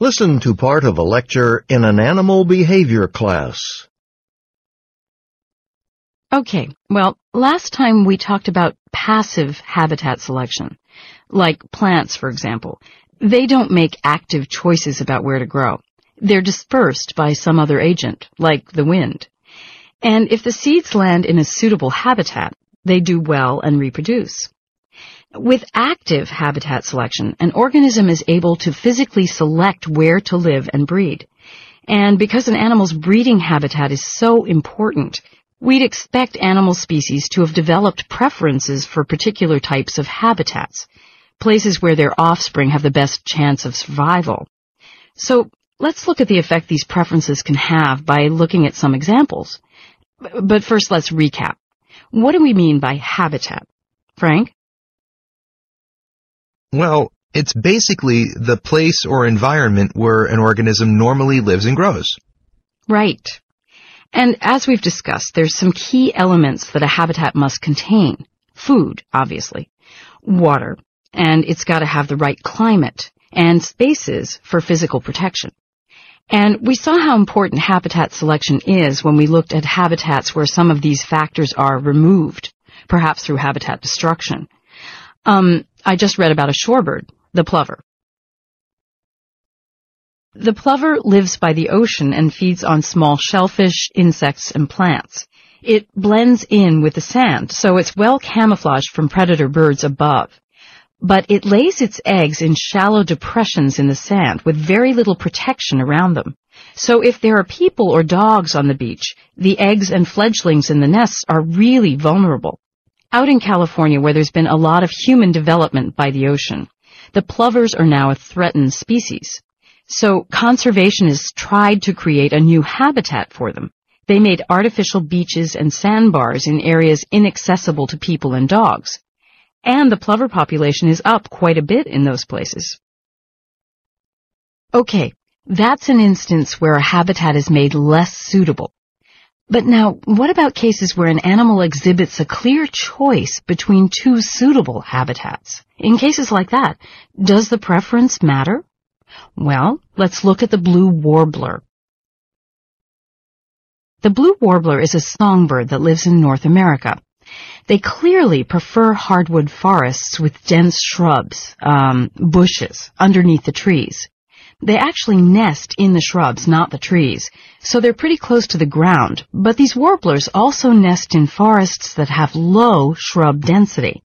Listen to part of a lecture in an animal behavior class. Okay, well, last time we talked about passive habitat selection, like plants, for example. They don't make active choices about where to grow. They're dispersed by some other agent, like the wind. And if the seeds land in a suitable habitat, they do well and reproduce. With active habitat selection, an organism is able to physically select where to live and breed. And because an animal's breeding habitat is so important, we'd expect animal species to have developed preferences for particular types of habitats, places where their offspring have the best chance of survival. So let's look at the effect these preferences can have by looking at some examples. But first let's recap. What do we mean by habitat? Frank? Well, it's basically the place or environment where an organism normally lives and grows. Right. And as we've discussed, there's some key elements that a habitat must contain. Food, obviously. Water. And it's got to have the right climate. And spaces for physical protection. And we saw how important habitat selection is when we looked at habitats where some of these factors are removed, perhaps through habitat destruction. Um, I just read about a shorebird, the plover. The plover lives by the ocean and feeds on small shellfish, insects, and plants. It blends in with the sand, so it's well camouflaged from predator birds above. But it lays its eggs in shallow depressions in the sand with very little protection around them. So if there are people or dogs on the beach, the eggs and fledglings in the nests are really vulnerable. Out in California, where there's been a lot of human development by the ocean, the plovers are now a threatened species. So conservationists tried to create a new habitat for them. They made artificial beaches and sandbars in areas inaccessible to people and dogs. And the plover population is up quite a bit in those places. Okay, that's an instance where a habitat is made less suitable. But now, what about cases where an animal exhibits a clear choice between two suitable habitats? In cases like that, does the preference matter? Well, let's look at the blue warbler. The blue warbler is a songbird that lives in North America. They clearly prefer hardwood forests with dense shrubs, um, bushes, underneath the trees. They actually nest in the shrubs, not the trees, so they're pretty close to the ground, but these warblers also nest in forests that have low shrub density.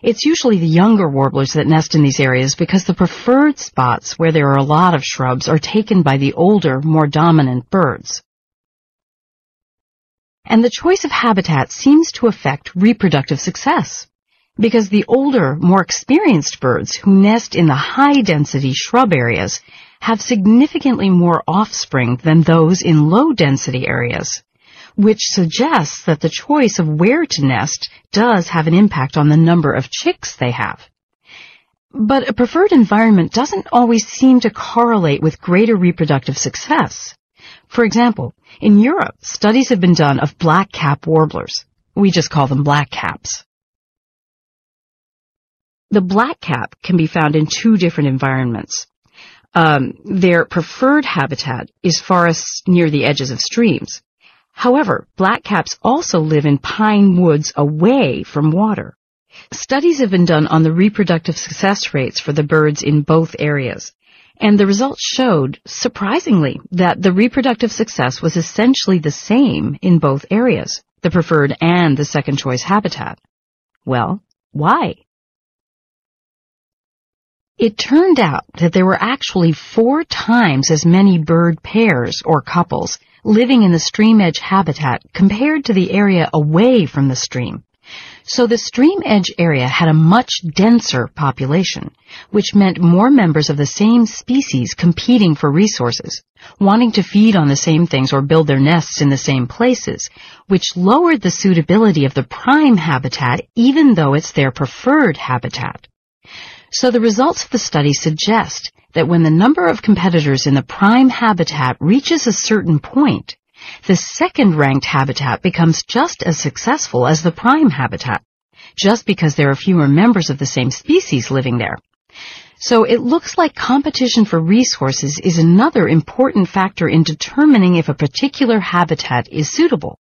It's usually the younger warblers that nest in these areas because the preferred spots where there are a lot of shrubs are taken by the older, more dominant birds. And the choice of habitat seems to affect reproductive success because the older, more experienced birds who nest in the high-density shrub areas have significantly more offspring than those in low-density areas, which suggests that the choice of where to nest does have an impact on the number of chicks they have. But a preferred environment doesn't always seem to correlate with greater reproductive success. For example, in Europe, studies have been done of black-cap warblers. We just call them blackcaps. The blackcap can be found in two different environments. Um, their preferred habitat is forests near the edges of streams. However, blackcaps also live in pine woods away from water. Studies have been done on the reproductive success rates for the birds in both areas. And the results showed, surprisingly, that the reproductive success was essentially the same in both areas, the preferred and the second choice habitat. Well, why? It turned out that there were actually four times as many bird pairs or couples living in the stream edge habitat compared to the area away from the stream. So the stream edge area had a much denser population, which meant more members of the same species competing for resources, wanting to feed on the same things or build their nests in the same places, which lowered the suitability of the prime habitat even though it's their preferred habitat. So the results of the study suggest that when the number of competitors in the prime habitat reaches a certain point, the second ranked habitat becomes just as successful as the prime habitat, just because there are fewer members of the same species living there. So it looks like competition for resources is another important factor in determining if a particular habitat is suitable.